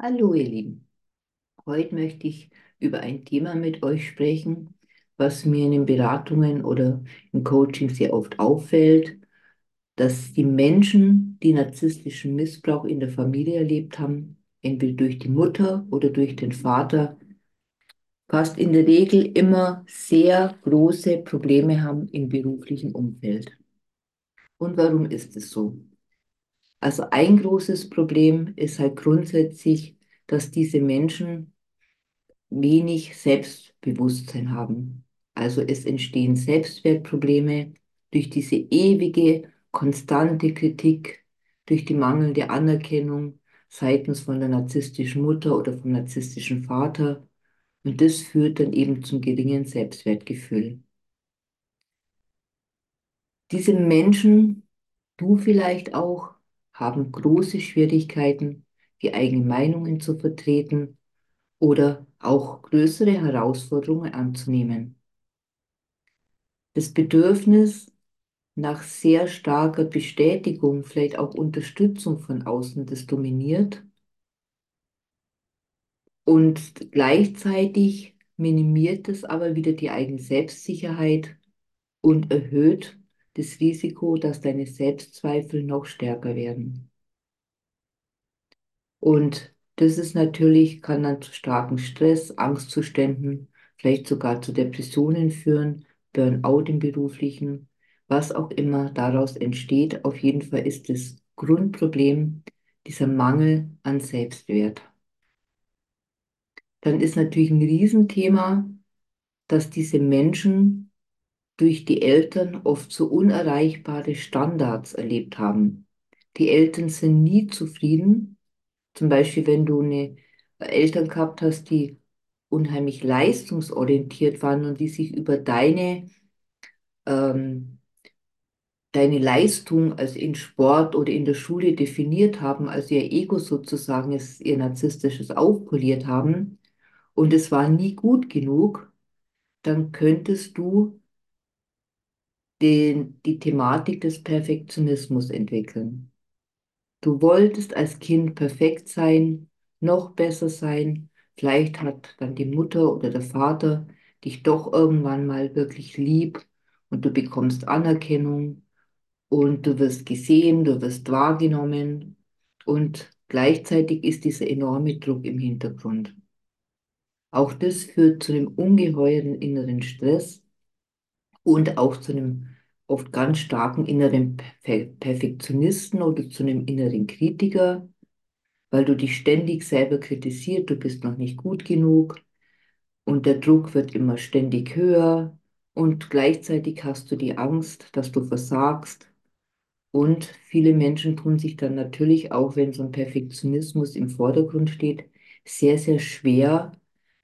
Hallo ihr Lieben, heute möchte ich über ein Thema mit euch sprechen, was mir in den Beratungen oder im Coaching sehr oft auffällt, dass die Menschen, die narzisstischen Missbrauch in der Familie erlebt haben, entweder durch die Mutter oder durch den Vater, fast in der Regel immer sehr große Probleme haben im beruflichen Umfeld. Und warum ist es so? Also ein großes Problem ist halt grundsätzlich, dass diese Menschen wenig Selbstbewusstsein haben. Also es entstehen Selbstwertprobleme durch diese ewige, konstante Kritik, durch die mangelnde Anerkennung seitens von der narzisstischen Mutter oder vom narzisstischen Vater. Und das führt dann eben zum geringen Selbstwertgefühl. Diese Menschen, du vielleicht auch, haben große Schwierigkeiten, die eigenen Meinungen zu vertreten oder auch größere Herausforderungen anzunehmen. Das Bedürfnis nach sehr starker Bestätigung, vielleicht auch Unterstützung von außen, das dominiert. Und gleichzeitig minimiert es aber wieder die eigene Selbstsicherheit und erhöht das Risiko, dass deine Selbstzweifel noch stärker werden. Und das ist natürlich, kann dann zu starken Stress, Angstzuständen, vielleicht sogar zu Depressionen führen, Burnout im beruflichen, was auch immer daraus entsteht. Auf jeden Fall ist das Grundproblem dieser Mangel an Selbstwert. Dann ist natürlich ein Riesenthema, dass diese Menschen durch die Eltern oft so unerreichbare Standards erlebt haben. Die Eltern sind nie zufrieden zum Beispiel, wenn du eine Eltern gehabt hast, die unheimlich leistungsorientiert waren und die sich über deine, ähm, deine Leistung, also in Sport oder in der Schule definiert haben, also ihr Ego sozusagen, ist ihr narzisstisches aufpoliert haben und es war nie gut genug, dann könntest du den, die Thematik des Perfektionismus entwickeln. Du wolltest als Kind perfekt sein, noch besser sein. Vielleicht hat dann die Mutter oder der Vater dich doch irgendwann mal wirklich lieb und du bekommst Anerkennung und du wirst gesehen, du wirst wahrgenommen und gleichzeitig ist dieser enorme Druck im Hintergrund. Auch das führt zu einem ungeheuren inneren Stress und auch zu einem oft ganz starken inneren Perfektionisten oder zu einem inneren Kritiker, weil du dich ständig selber kritisiert, du bist noch nicht gut genug und der Druck wird immer ständig höher und gleichzeitig hast du die Angst, dass du versagst. Und viele Menschen tun sich dann natürlich auch, wenn so ein Perfektionismus im Vordergrund steht, sehr, sehr schwer,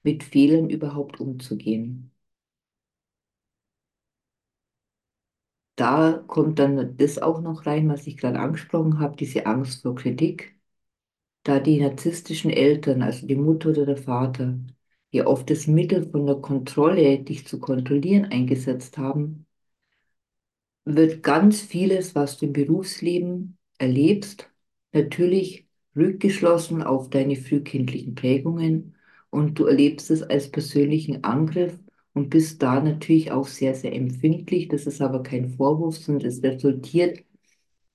mit Fehlern überhaupt umzugehen. Da kommt dann das auch noch rein, was ich gerade angesprochen habe, diese Angst vor Kritik. Da die narzisstischen Eltern, also die Mutter oder der Vater, ja oft das Mittel von der Kontrolle, dich zu kontrollieren, eingesetzt haben, wird ganz vieles, was du im Berufsleben erlebst, natürlich rückgeschlossen auf deine frühkindlichen Prägungen und du erlebst es als persönlichen Angriff und bist da natürlich auch sehr, sehr empfindlich. Das ist aber kein Vorwurf, sondern es resultiert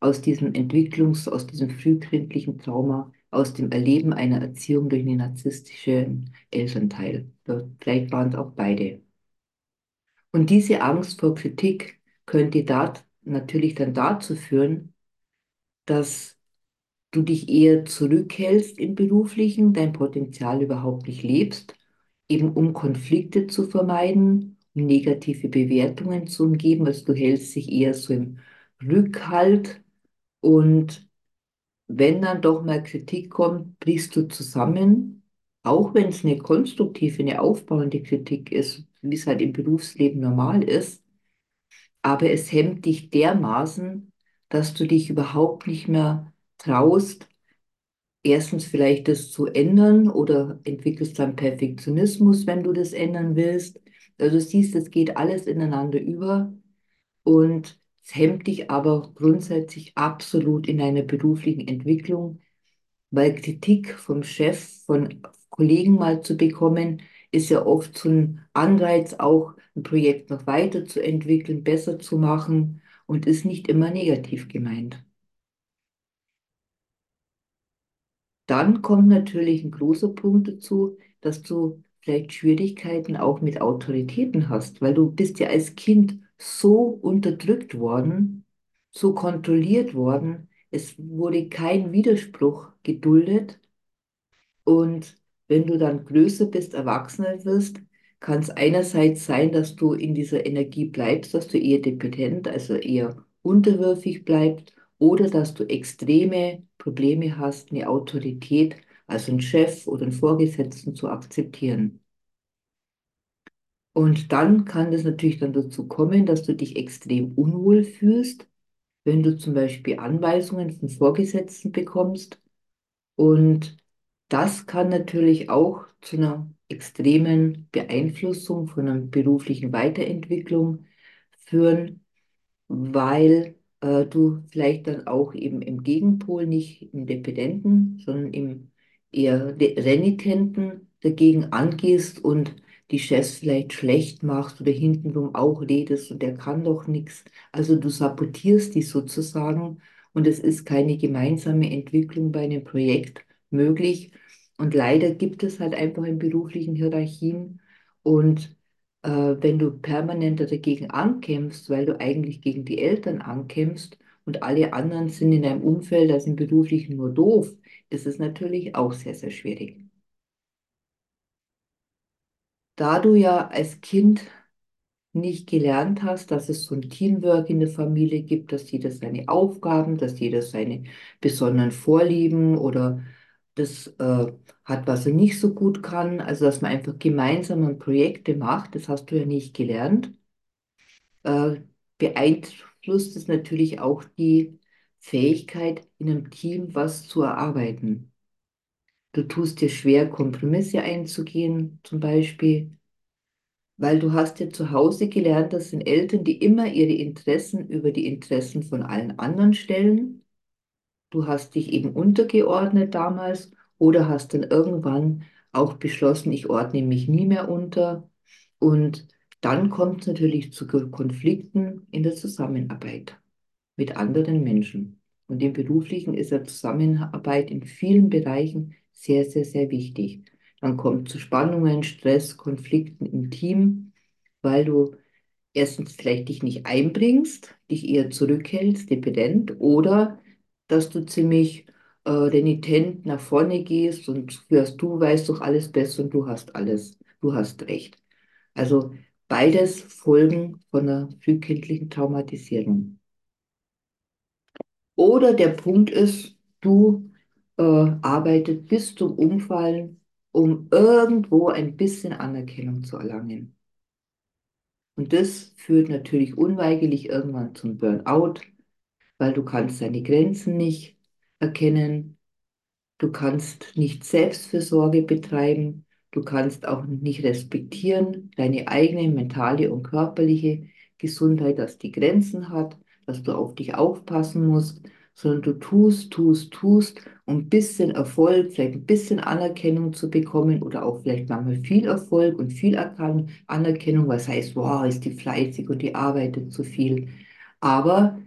aus diesem Entwicklungs-, aus diesem frühkindlichen Trauma, aus dem Erleben einer Erziehung durch einen narzisstischen Elternteil. Vielleicht waren es auch beide. Und diese Angst vor Kritik könnte da natürlich dann dazu führen, dass du dich eher zurückhältst im beruflichen, dein Potenzial überhaupt nicht lebst eben um Konflikte zu vermeiden, um negative Bewertungen zu umgeben. Also du hältst dich eher so im Rückhalt und wenn dann doch mal Kritik kommt, brichst du zusammen, auch wenn es eine konstruktive, eine aufbauende Kritik ist, wie es halt im Berufsleben normal ist. Aber es hemmt dich dermaßen, dass du dich überhaupt nicht mehr traust, erstens vielleicht das zu ändern oder entwickelst dann Perfektionismus, wenn du das ändern willst. Also siehst, es geht alles ineinander über und es hemmt dich aber grundsätzlich absolut in deiner beruflichen Entwicklung, weil Kritik vom Chef, von Kollegen mal zu bekommen, ist ja oft so ein Anreiz, auch ein Projekt noch weiterzuentwickeln, besser zu machen und ist nicht immer negativ gemeint. Dann kommt natürlich ein großer Punkt dazu, dass du vielleicht Schwierigkeiten auch mit Autoritäten hast, weil du bist ja als Kind so unterdrückt worden, so kontrolliert worden, es wurde kein Widerspruch geduldet. Und wenn du dann größer bist, erwachsener wirst, kann es einerseits sein, dass du in dieser Energie bleibst, dass du eher dependent, also eher unterwürfig bleibst, oder dass du extreme Probleme hast, eine Autorität, also einen Chef oder einen Vorgesetzten zu akzeptieren. Und dann kann es natürlich dann dazu kommen, dass du dich extrem unwohl fühlst, wenn du zum Beispiel Anweisungen von Vorgesetzten bekommst und das kann natürlich auch zu einer extremen Beeinflussung von einer beruflichen Weiterentwicklung führen, weil äh, du vielleicht dann auch eben im Gegenpol nicht im Dependenten, sondern im eher renitenten dagegen angehst und die Chefs vielleicht schlecht machst oder hintenrum auch redest und der kann doch nichts. Also du sabotierst die sozusagen und es ist keine gemeinsame Entwicklung bei einem Projekt möglich. Und leider gibt es halt einfach in beruflichen Hierarchien und äh, wenn du permanent dagegen ankämpfst, weil du eigentlich gegen die Eltern ankämpfst und alle anderen sind in deinem Umfeld, also im beruflichen nur doof, ist es natürlich auch sehr, sehr schwierig. Da du ja als Kind nicht gelernt hast, dass es so ein Teamwork in der Familie gibt, dass jeder seine Aufgaben, dass jeder seine besonderen Vorlieben oder das äh, hat, was er nicht so gut kann, also dass man einfach gemeinsam Projekte macht, das hast du ja nicht gelernt, äh, beeinflusst es natürlich auch die Fähigkeit, in einem Team was zu erarbeiten. Du tust dir schwer, Kompromisse einzugehen, zum Beispiel, weil du hast ja zu Hause gelernt, das sind Eltern, die immer ihre Interessen über die Interessen von allen anderen stellen. Du hast dich eben untergeordnet damals oder hast dann irgendwann auch beschlossen, ich ordne mich nie mehr unter. Und dann kommt es natürlich zu Konflikten in der Zusammenarbeit mit anderen Menschen. Und im Beruflichen ist ja Zusammenarbeit in vielen Bereichen sehr, sehr, sehr wichtig. Dann kommt zu Spannungen, Stress, Konflikten im Team, weil du erstens vielleicht dich nicht einbringst, dich eher zurückhältst, dependent, oder dass du ziemlich äh, renitent nach vorne gehst und führst, du weißt doch alles besser und du hast alles, du hast recht. Also beides Folgen von einer frühkindlichen Traumatisierung. Oder der Punkt ist, du äh, arbeitest bis zum Umfallen, um irgendwo ein bisschen Anerkennung zu erlangen. Und das führt natürlich unweigerlich irgendwann zum Burnout, weil du kannst deine Grenzen nicht erkennen, du kannst nicht Selbstfürsorge betreiben, du kannst auch nicht respektieren deine eigene mentale und körperliche Gesundheit, dass die Grenzen hat, dass du auf dich aufpassen musst, sondern du tust, tust, tust, um ein bisschen Erfolg, vielleicht ein bisschen Anerkennung zu bekommen oder auch vielleicht manchmal viel Erfolg und viel Anerkennung, was heißt, wow, ist die fleißig und die arbeitet so viel. Aber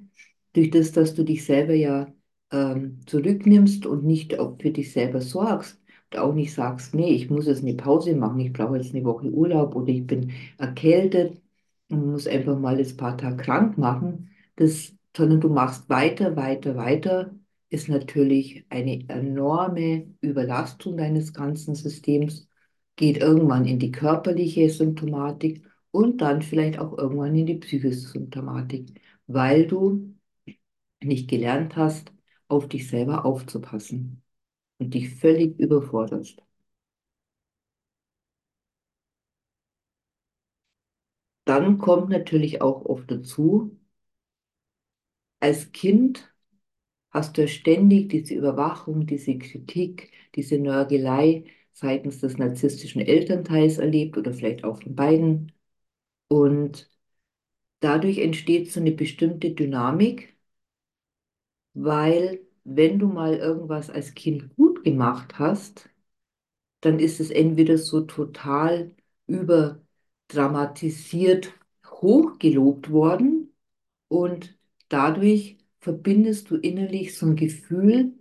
durch das, dass du dich selber ja ähm, zurücknimmst und nicht auch für dich selber sorgst und auch nicht sagst, nee, ich muss jetzt eine Pause machen, ich brauche jetzt eine Woche Urlaub oder ich bin erkältet und muss einfach mal das paar Tage krank machen, das, sondern du machst weiter, weiter, weiter, ist natürlich eine enorme Überlastung deines ganzen Systems, geht irgendwann in die körperliche Symptomatik und dann vielleicht auch irgendwann in die psychische Symptomatik, weil du nicht gelernt hast, auf dich selber aufzupassen und dich völlig überforderst. Dann kommt natürlich auch oft dazu, als Kind hast du ja ständig diese Überwachung, diese Kritik, diese Nörgelei seitens des narzisstischen Elternteils erlebt oder vielleicht auch von beiden. Und dadurch entsteht so eine bestimmte Dynamik, weil wenn du mal irgendwas als Kind gut gemacht hast, dann ist es entweder so total überdramatisiert hochgelobt worden und dadurch verbindest du innerlich so ein Gefühl,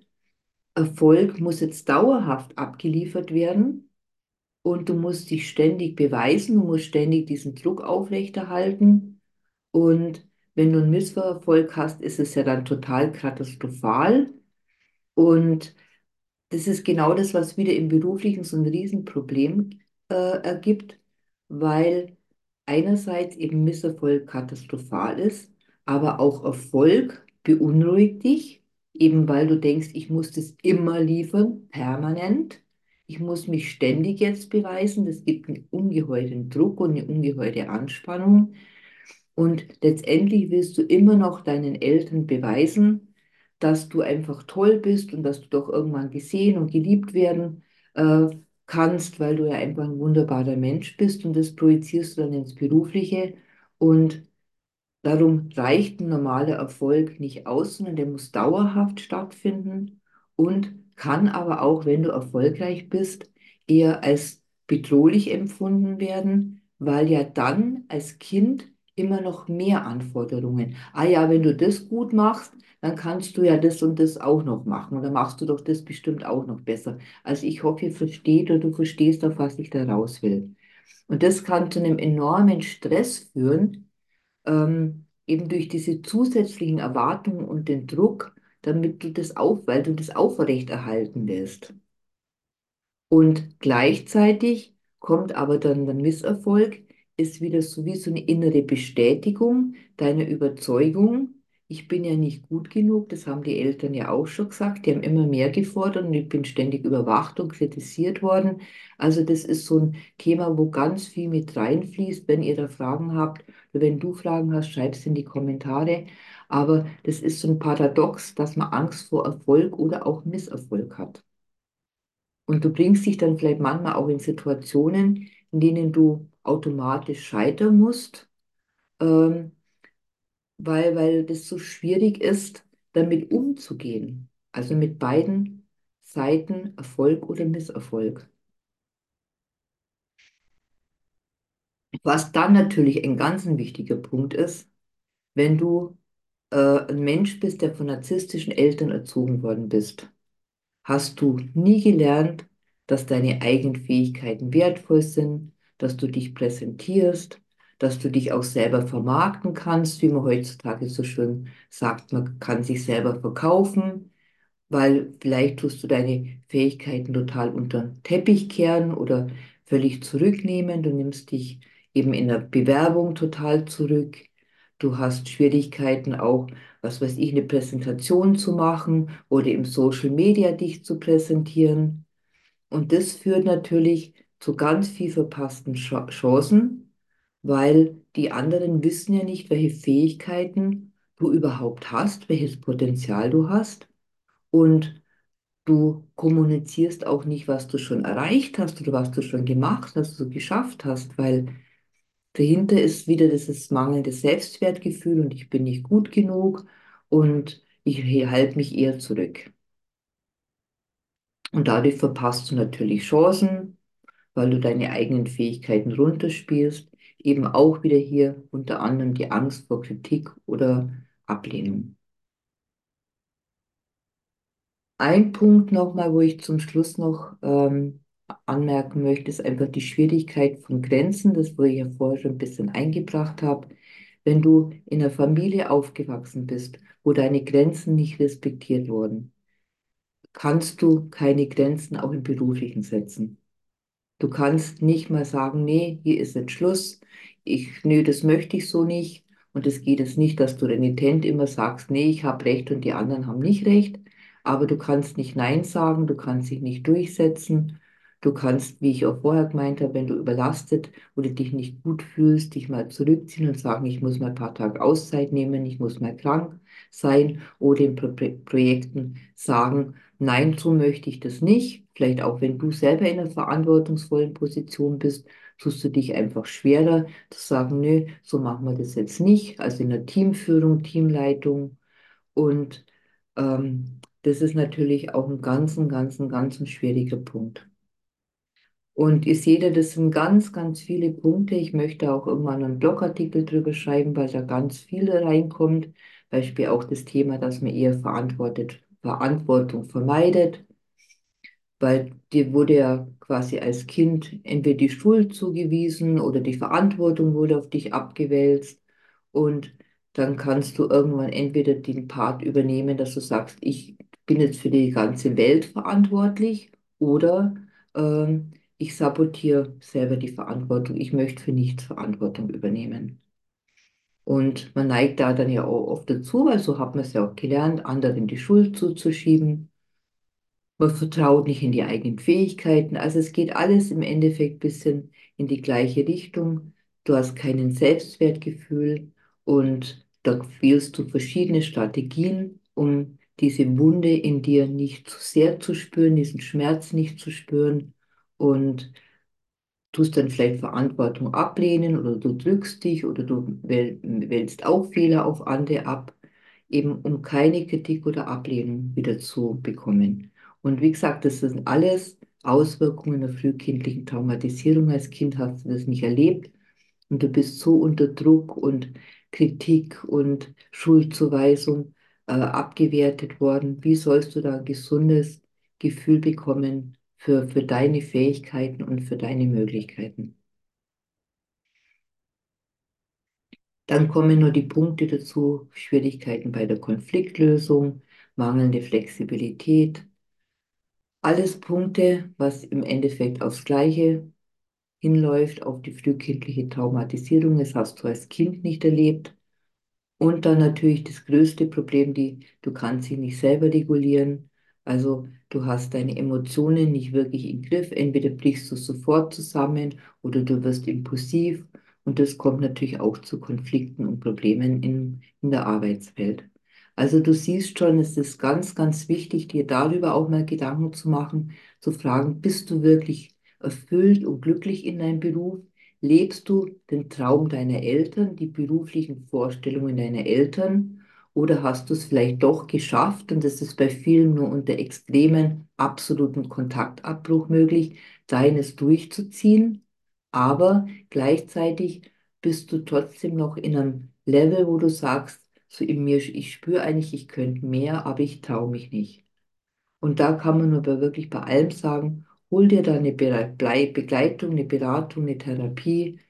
Erfolg muss jetzt dauerhaft abgeliefert werden und du musst dich ständig beweisen, du musst ständig diesen Druck aufrechterhalten und wenn du einen Misserfolg hast, ist es ja dann total katastrophal und das ist genau das, was wieder im Beruflichen so ein Riesenproblem äh, ergibt, weil einerseits eben Misserfolg katastrophal ist, aber auch Erfolg beunruhigt dich, eben weil du denkst, ich muss das immer liefern, permanent. Ich muss mich ständig jetzt beweisen. Das gibt einen ungeheuren Druck und eine ungeheure Anspannung. Und letztendlich willst du immer noch deinen Eltern beweisen, dass du einfach toll bist und dass du doch irgendwann gesehen und geliebt werden äh, kannst, weil du ja einfach ein wunderbarer Mensch bist und das projizierst du dann ins Berufliche. Und darum reicht ein normaler Erfolg nicht aus, sondern der muss dauerhaft stattfinden und kann aber auch, wenn du erfolgreich bist, eher als bedrohlich empfunden werden, weil ja dann als Kind immer noch mehr Anforderungen. Ah ja, wenn du das gut machst, dann kannst du ja das und das auch noch machen. Dann machst du doch das bestimmt auch noch besser. Also ich hoffe, ihr versteht oder du verstehst, auf was ich da raus will. Und das kann zu einem enormen Stress führen, ähm, eben durch diese zusätzlichen Erwartungen und den Druck, damit du das auf, weil du das aufrechterhalten willst. Und gleichzeitig kommt aber dann der Misserfolg, ist wieder so wie so eine innere Bestätigung deiner Überzeugung, ich bin ja nicht gut genug, das haben die Eltern ja auch schon gesagt, die haben immer mehr gefordert und ich bin ständig überwacht und kritisiert worden. Also das ist so ein Thema, wo ganz viel mit reinfließt. Wenn ihr da Fragen habt wenn du Fragen hast, schreib es in die Kommentare. Aber das ist so ein Paradox, dass man Angst vor Erfolg oder auch Misserfolg hat. Und du bringst dich dann vielleicht manchmal auch in Situationen, in denen du automatisch scheitern musst, ähm, weil, weil das so schwierig ist, damit umzugehen. Also mit beiden Seiten Erfolg oder Misserfolg. Was dann natürlich ein ganz wichtiger Punkt ist, wenn du äh, ein Mensch bist, der von narzisstischen Eltern erzogen worden bist, hast du nie gelernt, dass deine eigenen Fähigkeiten wertvoll sind, dass du dich präsentierst, dass du dich auch selber vermarkten kannst, wie man heutzutage so schön sagt, man kann sich selber verkaufen, weil vielleicht tust du deine Fähigkeiten total unter den Teppich kehren oder völlig zurücknehmen. Du nimmst dich eben in der Bewerbung total zurück. Du hast Schwierigkeiten auch, was weiß ich, eine Präsentation zu machen oder im Social Media dich zu präsentieren. Und das führt natürlich zu ganz viel verpassten Ch Chancen, weil die anderen wissen ja nicht, welche Fähigkeiten du überhaupt hast, welches Potenzial du hast. Und du kommunizierst auch nicht, was du schon erreicht hast oder was du schon gemacht hast, was du geschafft hast, weil dahinter ist wieder dieses mangelnde Selbstwertgefühl und ich bin nicht gut genug und ich halte mich eher zurück. Und dadurch verpasst du natürlich Chancen, weil du deine eigenen Fähigkeiten runterspielst. Eben auch wieder hier unter anderem die Angst vor Kritik oder Ablehnung. Ein Punkt nochmal, wo ich zum Schluss noch ähm, anmerken möchte, ist einfach die Schwierigkeit von Grenzen, das wo ich ja vorher schon ein bisschen eingebracht habe. Wenn du in einer Familie aufgewachsen bist, wo deine Grenzen nicht respektiert wurden, kannst du keine Grenzen auch im Beruflichen setzen. Du kannst nicht mal sagen, nee, hier ist jetzt Schluss, ich, nö, das möchte ich so nicht. Und es geht jetzt nicht, dass du renitent immer sagst, nee, ich habe Recht und die anderen haben nicht Recht. Aber du kannst nicht Nein sagen, du kannst dich nicht durchsetzen. Du kannst, wie ich auch vorher gemeint habe, wenn du überlastet oder dich nicht gut fühlst, dich mal zurückziehen und sagen, ich muss mal ein paar Tage Auszeit nehmen, ich muss mal krank sein oder in Pro Projekten sagen, nein, so möchte ich das nicht. Vielleicht auch, wenn du selber in einer verantwortungsvollen Position bist, tust du dich einfach schwerer zu sagen, nö, so machen wir das jetzt nicht. Also in der Teamführung, Teamleitung und ähm, Das ist natürlich auch ein ganz, ganz, ganz schwieriger Punkt. Und seht ja, das sind ganz, ganz viele Punkte. Ich möchte auch irgendwann einen Blogartikel drüber schreiben, weil da ganz viel reinkommt. Beispiel auch das Thema, dass man eher verantwortet, Verantwortung vermeidet, weil dir wurde ja quasi als Kind entweder die Schuld zugewiesen oder die Verantwortung wurde auf dich abgewälzt. Und dann kannst du irgendwann entweder den Part übernehmen, dass du sagst, ich bin jetzt für die ganze Welt verantwortlich oder ähm, ich sabotiere selber die Verantwortung. Ich möchte für nichts Verantwortung übernehmen. Und man neigt da dann ja auch oft dazu, weil so hat man es ja auch gelernt, anderen die Schuld zuzuschieben. Man vertraut nicht in die eigenen Fähigkeiten. Also es geht alles im Endeffekt ein bisschen in die gleiche Richtung. Du hast keinen Selbstwertgefühl und da wählst du verschiedene Strategien, um diese Wunde in dir nicht zu sehr zu spüren, diesen Schmerz nicht zu spüren und tust dann vielleicht Verantwortung ablehnen oder du drückst dich oder du wälzt auch Fehler auf andere ab, eben um keine Kritik oder Ablehnung wieder zu bekommen. Und wie gesagt, das sind alles Auswirkungen der frühkindlichen Traumatisierung. Als Kind hast du das nicht erlebt und du bist so unter Druck und Kritik und Schuldzuweisung äh, abgewertet worden. Wie sollst du da ein gesundes Gefühl bekommen für, für deine Fähigkeiten und für deine Möglichkeiten? Dann kommen nur die Punkte dazu, Schwierigkeiten bei der Konfliktlösung, mangelnde Flexibilität. Alles Punkte, was im Endeffekt aufs Gleiche hinläuft, auf die frühkindliche Traumatisierung. Das hast du als Kind nicht erlebt. Und dann natürlich das größte Problem, die, du kannst sie nicht selber regulieren. Also du hast deine Emotionen nicht wirklich im Griff. Entweder brichst du sofort zusammen oder du wirst impulsiv. Und das kommt natürlich auch zu Konflikten und Problemen in, in der Arbeitswelt. Also du siehst schon, es ist ganz, ganz wichtig, dir darüber auch mal Gedanken zu machen, zu fragen, bist du wirklich erfüllt und glücklich in deinem Beruf? Lebst du den Traum deiner Eltern, die beruflichen Vorstellungen deiner Eltern? Oder hast du es vielleicht doch geschafft, und das ist bei vielen nur unter extremen, absoluten Kontaktabbruch möglich, deines durchzuziehen? Aber gleichzeitig bist du trotzdem noch in einem Level, wo du sagst, so in mir, ich spüre eigentlich, ich könnte mehr, aber ich traue mich nicht. Und da kann man nur wirklich bei allem sagen, hol dir da eine Begleitung, eine Beratung, eine Therapie,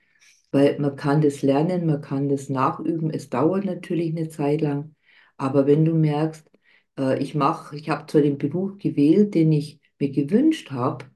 weil man kann das lernen, man kann das nachüben. Es dauert natürlich eine Zeit lang, aber wenn du merkst, äh, ich mache, ich habe zwar den Beruf gewählt, den ich mir gewünscht habe,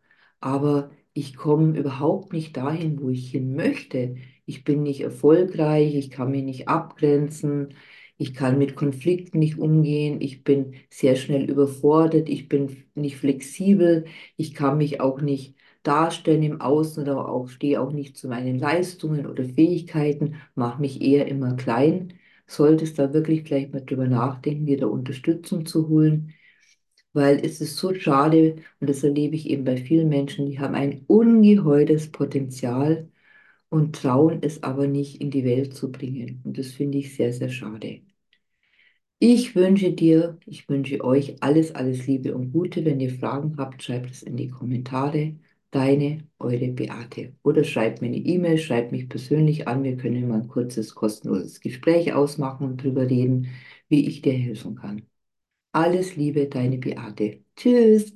aber ich komme überhaupt nicht dahin, wo ich hin möchte. Ich bin nicht erfolgreich, ich kann mich nicht abgrenzen, ich kann mit Konflikten nicht umgehen, ich bin sehr schnell überfordert, ich bin nicht flexibel, ich kann mich auch nicht darstellen im Außen oder auch stehe auch nicht zu meinen Leistungen oder Fähigkeiten, mache mich eher immer klein. Solltest da wirklich gleich mal drüber nachdenken, dir da Unterstützung zu holen, weil es ist so schade und das erlebe ich eben bei vielen Menschen, die haben ein ungeheures Potenzial und trauen es aber nicht in die Welt zu bringen. Und das finde ich sehr, sehr schade. Ich wünsche dir, ich wünsche euch alles, alles Liebe und Gute. Wenn ihr Fragen habt, schreibt es in die Kommentare. Deine, eure Beate. Oder schreibt mir eine E-Mail, schreibt mich persönlich an. Wir können mal ein kurzes, kostenloses Gespräch ausmachen und darüber reden, wie ich dir helfen kann. Alles Liebe, deine Beate. Tschüss.